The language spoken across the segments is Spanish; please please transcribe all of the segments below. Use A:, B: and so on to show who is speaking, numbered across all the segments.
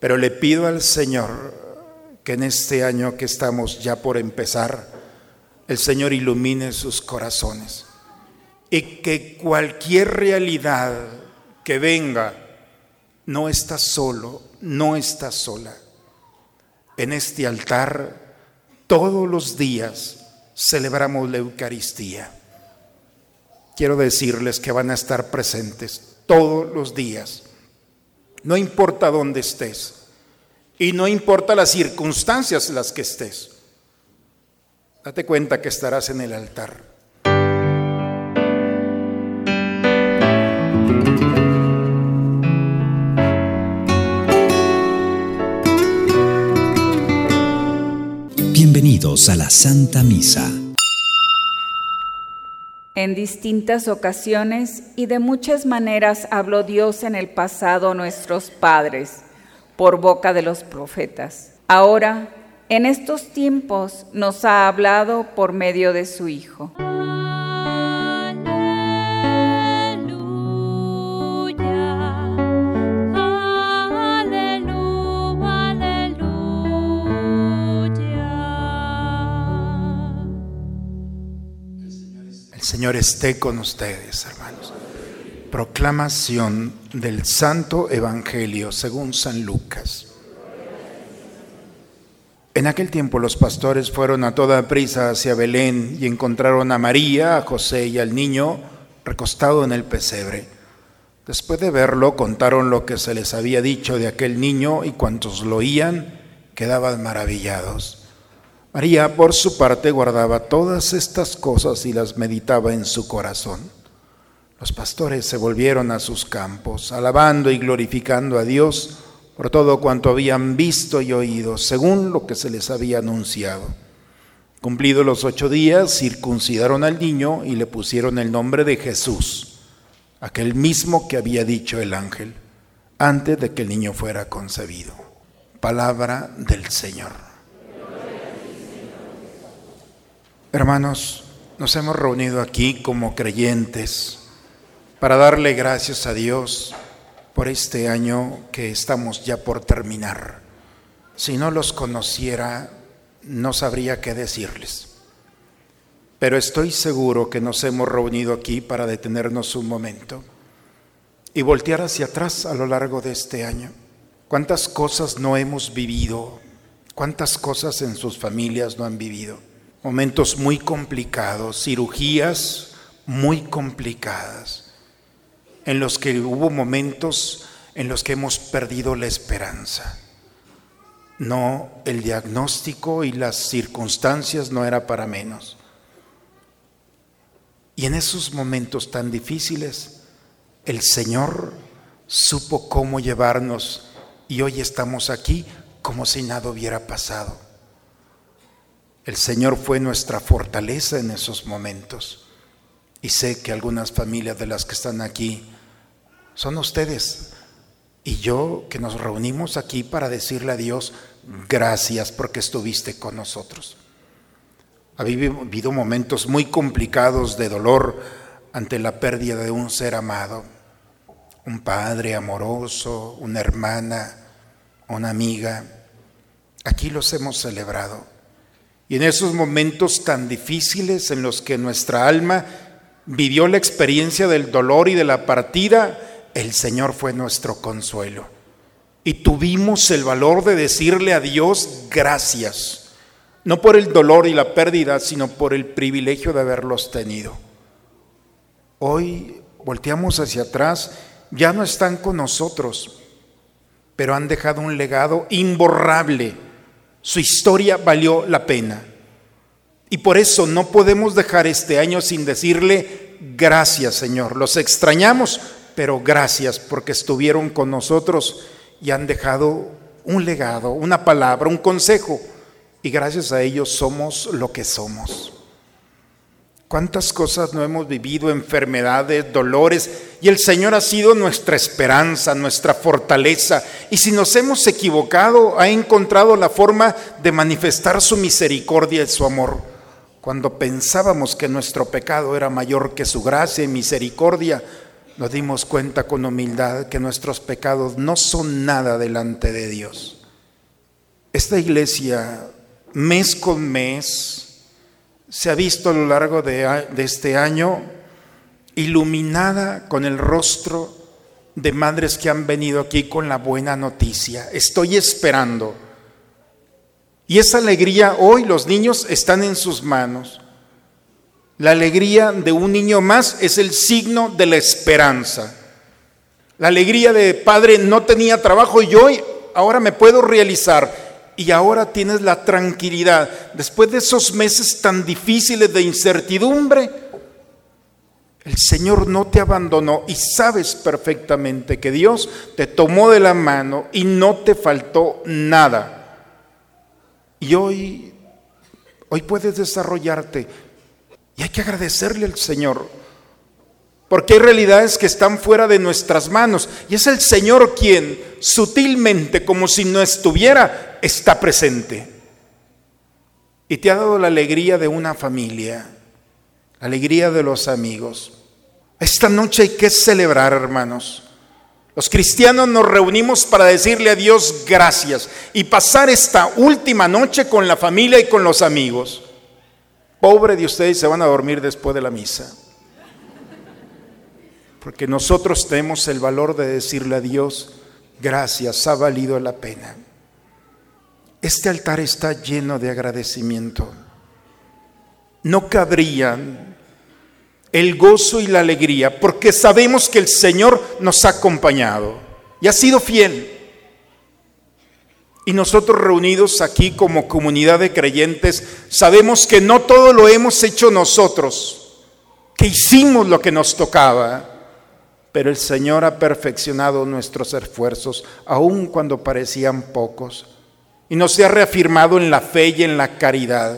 A: Pero le pido al Señor que en este año que estamos ya por empezar, el Señor ilumine sus corazones y que cualquier realidad que venga no está solo, no está sola. En este altar todos los días celebramos la Eucaristía. Quiero decirles que van a estar presentes todos los días. No importa dónde estés y no importa las circunstancias en las que estés. Date cuenta que estarás en el altar.
B: Bienvenidos a la Santa Misa.
C: En distintas ocasiones y de muchas maneras habló Dios en el pasado a nuestros padres por boca de los profetas. Ahora, en estos tiempos, nos ha hablado por medio de su Hijo.
A: Señor esté con ustedes, hermanos. Proclamación del Santo Evangelio según San Lucas. En aquel tiempo los pastores fueron a toda prisa hacia Belén y encontraron a María, a José y al niño recostado en el pesebre. Después de verlo, contaron lo que se les había dicho de aquel niño y cuantos lo oían quedaban maravillados. María, por su parte, guardaba todas estas cosas y las meditaba en su corazón. Los pastores se volvieron a sus campos, alabando y glorificando a Dios por todo cuanto habían visto y oído, según lo que se les había anunciado. Cumplidos los ocho días, circuncidaron al niño y le pusieron el nombre de Jesús, aquel mismo que había dicho el ángel, antes de que el niño fuera concebido. Palabra del Señor. Hermanos, nos hemos reunido aquí como creyentes para darle gracias a Dios por este año que estamos ya por terminar. Si no los conociera, no sabría qué decirles. Pero estoy seguro que nos hemos reunido aquí para detenernos un momento y voltear hacia atrás a lo largo de este año. ¿Cuántas cosas no hemos vivido? ¿Cuántas cosas en sus familias no han vivido? Momentos muy complicados, cirugías muy complicadas, en los que hubo momentos en los que hemos perdido la esperanza. No, el diagnóstico y las circunstancias no era para menos. Y en esos momentos tan difíciles, el Señor supo cómo llevarnos y hoy estamos aquí como si nada hubiera pasado. El Señor fue nuestra fortaleza en esos momentos. Y sé que algunas familias de las que están aquí son ustedes y yo que nos reunimos aquí para decirle a Dios, gracias porque estuviste con nosotros. Ha habido momentos muy complicados de dolor ante la pérdida de un ser amado, un padre amoroso, una hermana, una amiga. Aquí los hemos celebrado. Y en esos momentos tan difíciles en los que nuestra alma vivió la experiencia del dolor y de la partida, el Señor fue nuestro consuelo. Y tuvimos el valor de decirle a Dios gracias, no por el dolor y la pérdida, sino por el privilegio de haberlos tenido. Hoy volteamos hacia atrás, ya no están con nosotros, pero han dejado un legado imborrable su historia valió la pena. Y por eso no podemos dejar este año sin decirle gracias Señor. Los extrañamos, pero gracias porque estuvieron con nosotros y han dejado un legado, una palabra, un consejo. Y gracias a ellos somos lo que somos. ¿Cuántas cosas no hemos vivido? Enfermedades, dolores. Y el Señor ha sido nuestra esperanza, nuestra fortaleza. Y si nos hemos equivocado, ha encontrado la forma de manifestar su misericordia y su amor. Cuando pensábamos que nuestro pecado era mayor que su gracia y misericordia, nos dimos cuenta con humildad que nuestros pecados no son nada delante de Dios. Esta iglesia, mes con mes, se ha visto a lo largo de, este año iluminada con el rostro de madres que han venido aquí con la buena noticia. Estoy esperando. Y esa alegría hoy los niños están en sus manos. La alegría de un niño más es el signo de la esperanza. La alegría de padre no tenía trabajo y hoy ahora me puedo realizar. Y ahora tienes la tranquilidad. Después de esos meses tan difíciles de incertidumbre, el Señor no te abandonó y sabes perfectamente que Dios te tomó de la mano y no te faltó nada. Y hoy, hoy puedes desarrollarte y hay que agradecerle al Señor. Porque hay realidades que están fuera de nuestras manos. Y es el Señor quien sutilmente, como si no estuviera, está presente. Y te ha dado la alegría de una familia, la alegría de los amigos. Esta noche hay que celebrar, hermanos. Los cristianos nos reunimos para decirle a Dios gracias y pasar esta última noche con la familia y con los amigos. Pobre de ustedes, se van a dormir después de la misa. Porque nosotros tenemos el valor de decirle a Dios, gracias, ha valido la pena. Este altar está lleno de agradecimiento. No cabrían el gozo y la alegría, porque sabemos que el Señor nos ha acompañado y ha sido fiel. Y nosotros reunidos aquí como comunidad de creyentes, sabemos que no todo lo hemos hecho nosotros, que hicimos lo que nos tocaba, pero el Señor ha perfeccionado nuestros esfuerzos, aun cuando parecían pocos, y nos ha reafirmado en la fe y en la caridad,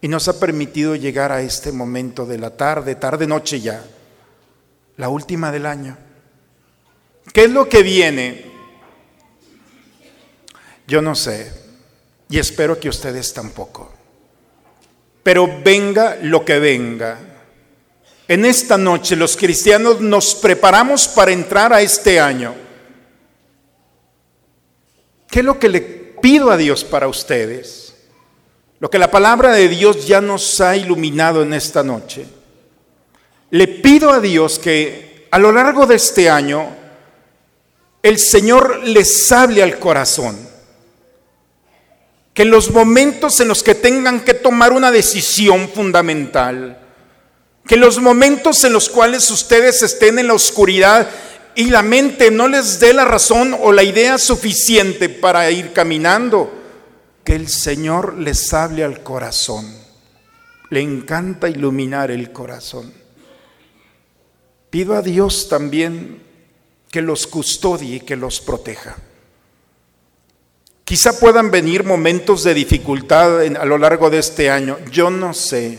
A: y nos ha permitido llegar a este momento de la tarde, tarde, noche ya, la última del año. ¿Qué es lo que viene? Yo no sé, y espero que ustedes tampoco. Pero venga lo que venga. En esta noche los cristianos nos preparamos para entrar a este año. ¿Qué es lo que le pido a Dios para ustedes? Lo que la palabra de Dios ya nos ha iluminado en esta noche. Le pido a Dios que a lo largo de este año el Señor les hable al corazón que en los momentos en los que tengan que tomar una decisión fundamental, que en los momentos en los cuales ustedes estén en la oscuridad y la mente no les dé la razón o la idea suficiente para ir caminando, que el Señor les hable al corazón. Le encanta iluminar el corazón. Pido a Dios también que los custodie y que los proteja. Quizá puedan venir momentos de dificultad a lo largo de este año, yo no sé.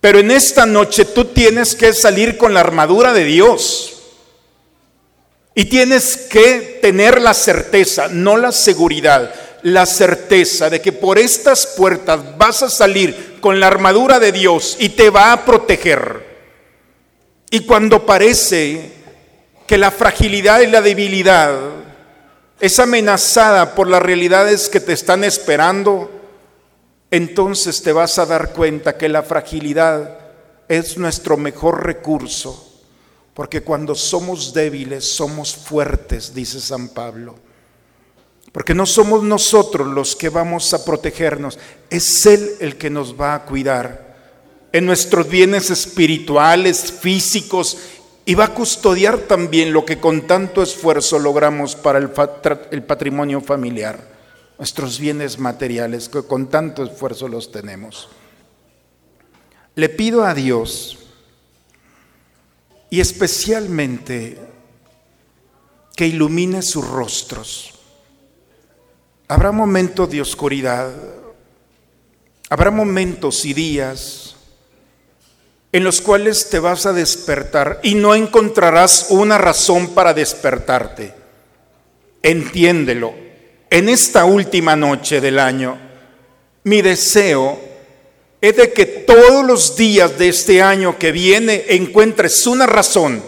A: Pero en esta noche tú tienes que salir con la armadura de Dios. Y tienes que tener la certeza, no la seguridad, la certeza de que por estas puertas vas a salir con la armadura de Dios y te va a proteger. Y cuando parece que la fragilidad y la debilidad es amenazada por las realidades que te están esperando, entonces te vas a dar cuenta que la fragilidad es nuestro mejor recurso, porque cuando somos débiles somos fuertes, dice San Pablo. Porque no somos nosotros los que vamos a protegernos, es Él el que nos va a cuidar en nuestros bienes espirituales, físicos y va a custodiar también lo que con tanto esfuerzo logramos para el, patrimonio familiar, nuestros bienes materiales, que con tanto esfuerzo los tenemos. Le pido a Dios, y especialmente que ilumine sus rostros. Habrá momentos de oscuridad, habrá momentos y días en los cuales te vas a despertar y no encontrarás una razón para despertarte. Entiéndelo. En esta última noche del año, mi deseo es de que todos los días de este año que viene encuentres una razón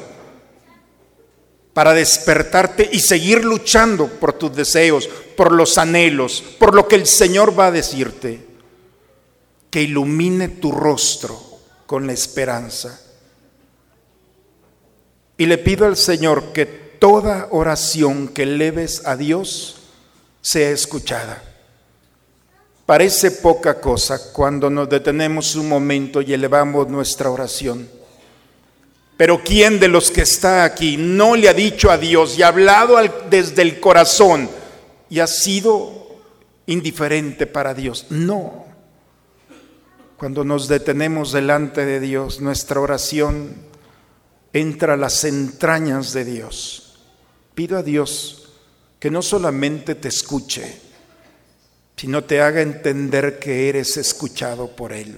A: para despertarte y seguir luchando por tus deseos, por los anhelos, por lo que el Señor va a decirte. Que ilumine tu rostro con la esperanza. Y le pido al Señor que toda oración que leves a Dios sea escuchada. Parece poca cosa cuando nos detenemos un momento y elevamos nuestra oración. Pero ¿quién de los que está aquí no le ha dicho a Dios y ha hablado desde el corazón y ha sido indiferente para Dios? No. Cuando nos detenemos delante de Dios, nuestra oración entra a las entrañas de Dios. Pido a Dios que no solamente te escuche, sino te haga entender que eres escuchado por Él.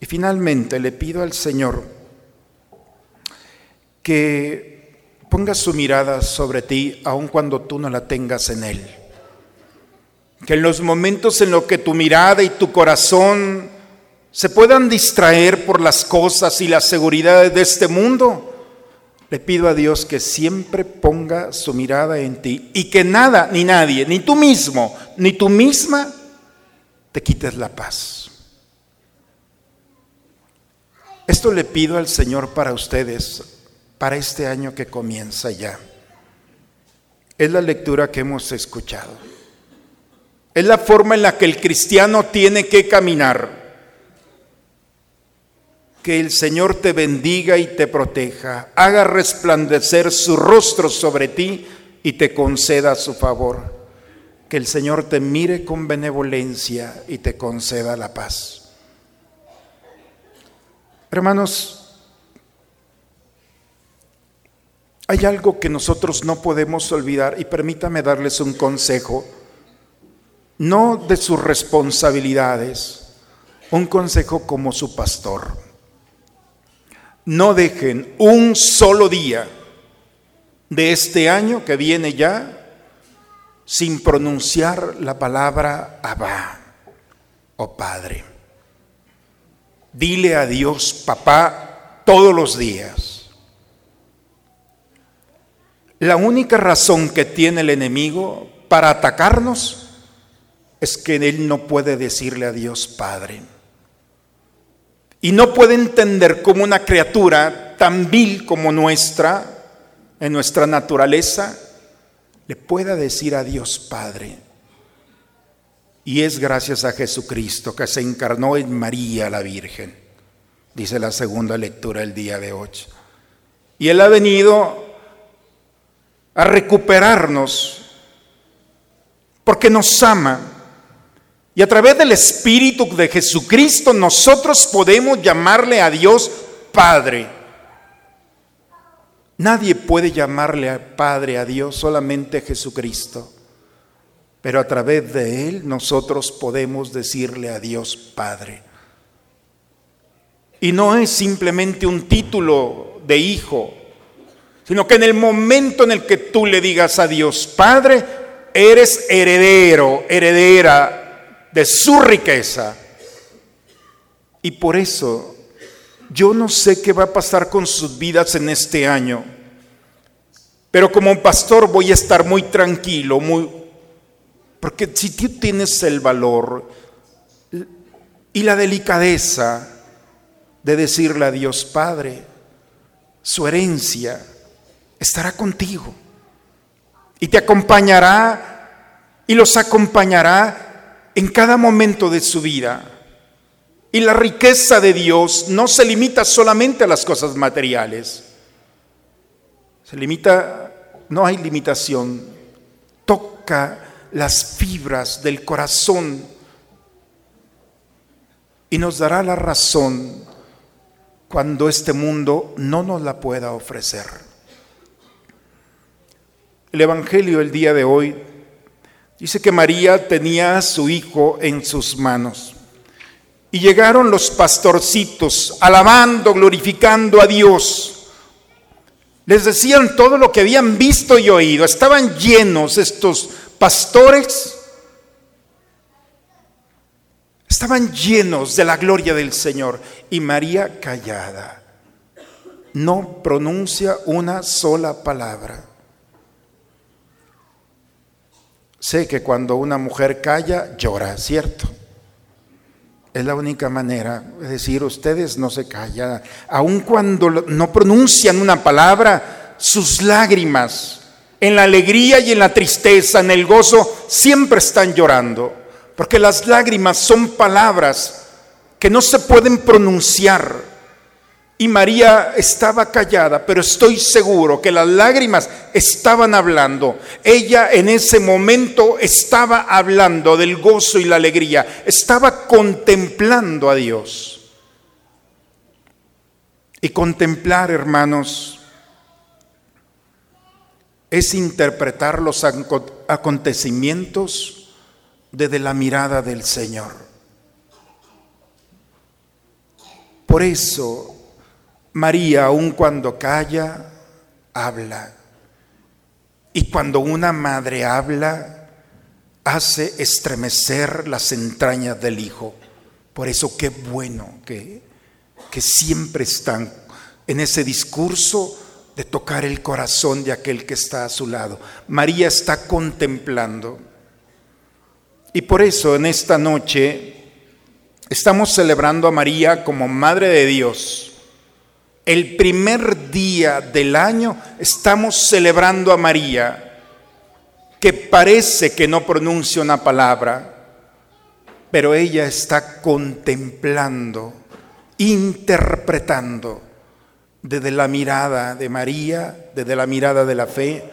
A: Y finalmente le pido al Señor que ponga su mirada sobre ti aun cuando tú no la tengas en Él. Que en los momentos en los que tu mirada y tu corazón se puedan distraer por las cosas y las seguridades de este mundo, le pido a Dios que siempre ponga su mirada en ti y que nada, ni nadie, ni tú mismo, ni tú misma, te quites la paz. Esto le pido al Señor para ustedes, para este año que comienza ya. Es la lectura que hemos escuchado. Es la forma en la que el cristiano tiene que caminar que el Señor te bendiga y te proteja, haga resplandecer su rostro sobre ti y te conceda su favor. Que el Señor te mire con benevolencia y te conceda la paz. Hermanos, hay algo que nosotros no podemos olvidar y permítame darles un consejo, no de sus responsabilidades, un consejo como su pastor no dejen un solo día de este año que viene ya sin pronunciar la palabra Abba o Padre. Dile a Dios, papá, todos los días. La única razón que tiene el enemigo para atacarnos es que él no puede decirle a Dios Padre y no puede entender cómo una criatura tan vil como nuestra, en nuestra naturaleza, le pueda decir a Dios Padre. Y es gracias a Jesucristo que se encarnó en María la Virgen, dice la segunda lectura el día de hoy. Y Él ha venido a recuperarnos porque nos ama y a través del Espíritu de Jesucristo nosotros podemos llamarle a Dios Padre. Nadie puede llamarle a Padre a Dios, solamente Jesucristo. Pero a través de Él nosotros podemos decirle a Dios Padre. Y no es simplemente un título de hijo, sino que en el momento en el que tú le digas a Dios Padre, eres heredero, heredera de su riqueza. Y por eso yo no sé qué va a pasar con sus vidas en este año, pero como pastor voy a estar muy tranquilo, muy porque si tú tienes el valor y la delicadeza de decirle a Dios Padre, su herencia estará contigo y te acompañará y los acompañará en cada momento de su vida. Y la riqueza de Dios no se limita solamente a las cosas materiales. Se limita, no hay limitación. Toca las fibras del corazón y nos dará la razón cuando este mundo no nos la pueda ofrecer. El Evangelio el día de hoy Dice que María tenía a su hijo en sus manos. Y llegaron los pastorcitos, alabando, glorificando a Dios. Les decían todo lo que habían visto y oído. Estaban llenos estos pastores Estaban llenos de la gloria del Señor y María callada. No pronuncia una sola palabra. Sé que cuando una mujer calla, llora, ¿cierto? Es la única manera. Es decir, ustedes no se callan. Aun cuando no pronuncian una palabra, sus lágrimas, en la alegría y en la tristeza, en el gozo, siempre están llorando. Porque las lágrimas son palabras que no se pueden pronunciar y María estaba callada, pero estoy seguro que las lágrimas estaban hablando. Ella en ese momento estaba hablando del gozo y la alegría, estaba contemplando a Dios. Y contemplar, hermanos, es interpretar los acontecimientos desde la mirada del Señor. Por eso María, aun cuando calla, habla. Y cuando una madre habla, hace estremecer las entrañas del Hijo. Por eso qué bueno que, que siempre están en ese discurso de tocar el corazón de aquel que está a su lado. María está contemplando. Y por eso en esta noche estamos celebrando a María como Madre de Dios el primer día del año estamos celebrando a María, que parece que no pronuncia una palabra, pero ella está contemplando, interpretando desde la mirada de María, desde la mirada de la fe,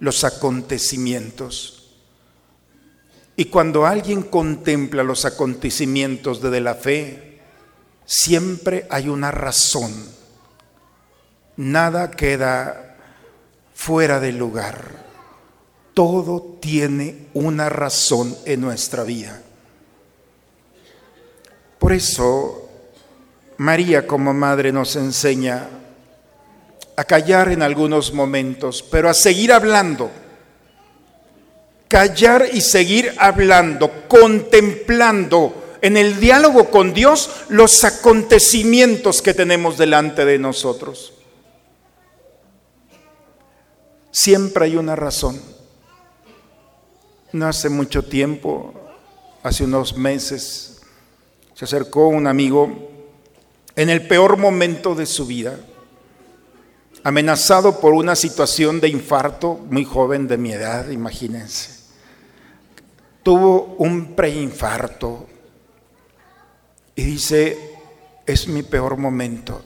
A: los acontecimientos. Y cuando alguien contempla los acontecimientos desde la fe, siempre hay una razón Nada queda fuera del lugar. Todo tiene una razón en nuestra vida. Por eso María como madre nos enseña a callar en algunos momentos, pero a seguir hablando. Callar y seguir hablando, contemplando en el diálogo con Dios los acontecimientos que tenemos delante de nosotros. Siempre hay una razón. No hace mucho tiempo, hace unos meses, se acercó un amigo en el peor momento de su vida, amenazado por una situación de infarto, muy joven de mi edad, imagínense. Tuvo un preinfarto y dice, es mi peor momento.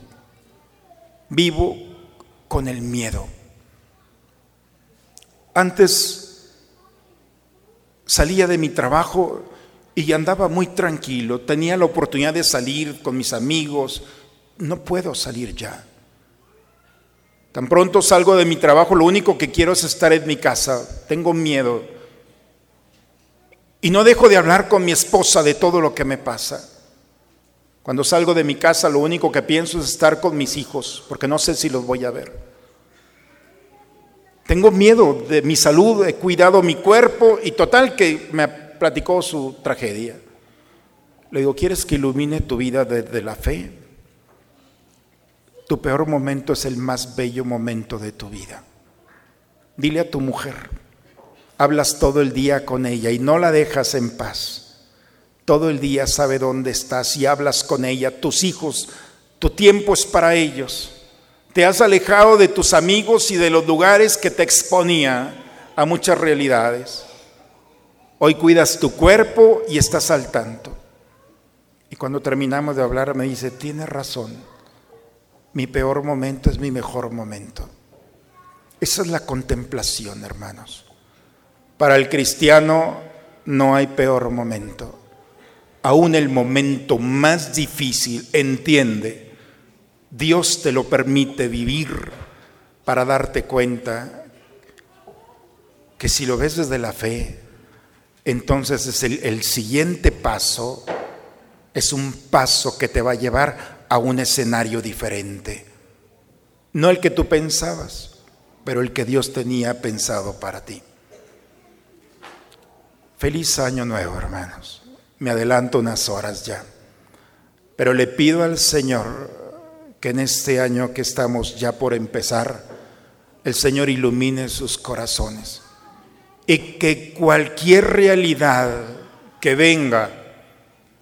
A: Vivo con el miedo. Antes salía de mi trabajo y andaba muy tranquilo, tenía la oportunidad de salir con mis amigos, no puedo salir ya. Tan pronto salgo de mi trabajo, lo único que quiero es estar en mi casa, tengo miedo. Y no dejo de hablar con mi esposa de todo lo que me pasa. Cuando salgo de mi casa, lo único que pienso es estar con mis hijos, porque no sé si los voy a ver. Tengo miedo de mi salud, he cuidado mi cuerpo y total que me platicó su tragedia. Le digo, ¿quieres que ilumine tu vida desde la fe? Tu peor momento es el más bello momento de tu vida. Dile a tu mujer, hablas todo el día con ella y no la dejas en paz. Todo el día sabe dónde estás y hablas con ella. Tus hijos, tu tiempo es para ellos. Te has alejado de tus amigos y de los lugares que te exponía a muchas realidades. Hoy cuidas tu cuerpo y estás al tanto. Y cuando terminamos de hablar me dice, tienes razón, mi peor momento es mi mejor momento. Esa es la contemplación, hermanos. Para el cristiano no hay peor momento. Aún el momento más difícil, entiende, Dios te lo permite vivir para darte cuenta que si lo ves desde la fe, entonces es el, el, siguiente paso, es un paso que te va a llevar a un escenario diferente. No el que tú pensabas, pero el que Dios tenía pensado para ti. Feliz año nuevo, hermanos. Me adelanto unas horas ya. Pero le pido al Señor que en este año que estamos ya por empezar, el Señor ilumine sus corazones y que cualquier realidad que venga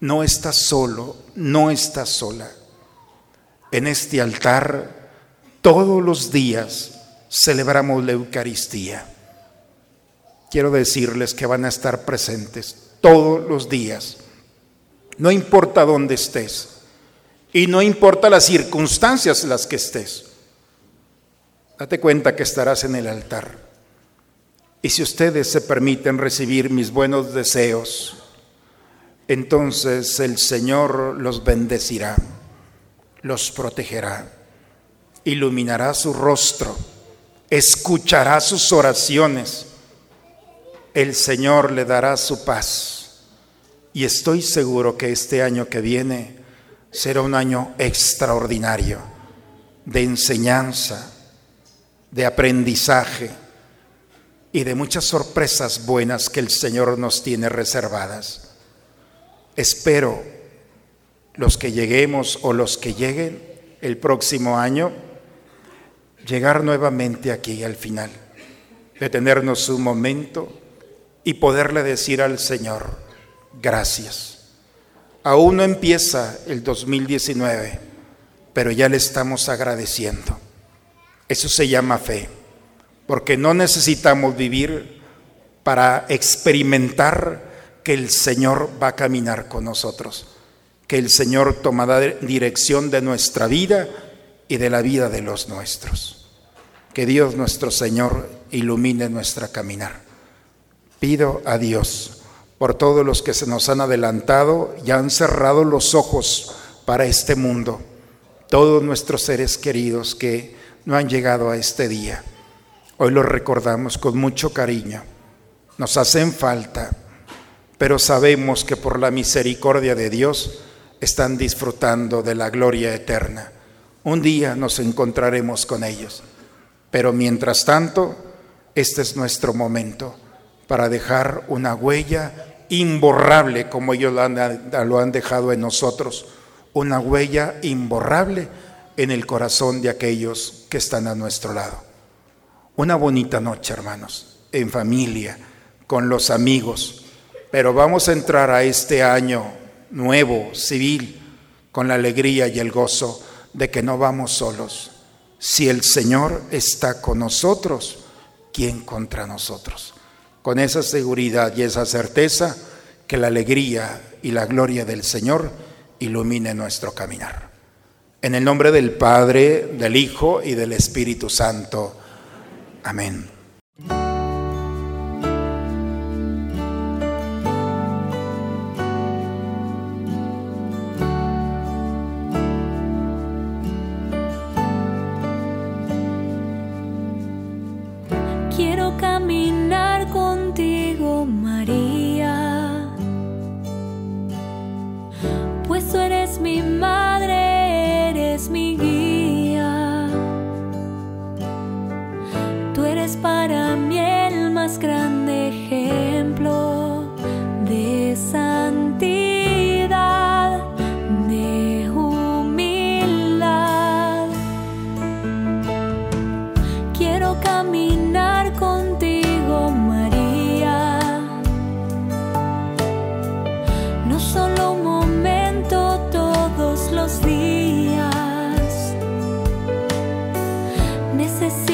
A: no está solo, no está sola. En este altar todos los días celebramos la Eucaristía. Quiero decirles que van a estar presentes todos los días. No importa dónde estés y no importa las circunstancias en las que estés. Date cuenta que estarás en el altar. Y si ustedes se permiten recibir mis buenos deseos, entonces el Señor los bendecirá, los protegerá, iluminará su rostro, escuchará sus oraciones, el Señor le dará su paz. Y estoy seguro que este año que viene será un año extraordinario de enseñanza, de aprendizaje y de muchas sorpresas buenas que el Señor nos tiene reservadas. Espero los que lleguemos o los que lleguen el próximo año, llegar nuevamente aquí al final, detenernos un momento y poderle decir al Señor, gracias. Aún no empieza el 2019, pero ya le estamos agradeciendo. Eso se llama fe, porque no necesitamos vivir para experimentar que el Señor va a caminar con nosotros, que el Señor tomará dirección de nuestra vida y de la vida de los nuestros. Que Dios nuestro Señor ilumine nuestra caminar. Pido a Dios por todos los que se nos han adelantado y han cerrado los ojos para este mundo, todos nuestros seres queridos que no han llegado a este día. Hoy los recordamos con mucho cariño. Nos hacen falta, pero sabemos que por la misericordia de Dios están disfrutando de la gloria eterna. Un día nos encontraremos con ellos, pero mientras tanto, este es nuestro momento para dejar una huella imborrable como ellos lo han, lo han dejado en nosotros, una huella imborrable en el corazón de aquellos que están a nuestro lado. Una bonita noche, hermanos, en familia, con los amigos, pero vamos a entrar a este año nuevo, civil, con la alegría y el gozo de que no vamos solos. Si el Señor está con nosotros, ¿quién contra nosotros? Con esa seguridad y esa certeza que la alegría y la gloria del Señor ilumine nuestro caminar. En el nombre del Padre, del Hijo y del Espíritu Santo. Amén.
D: necesito.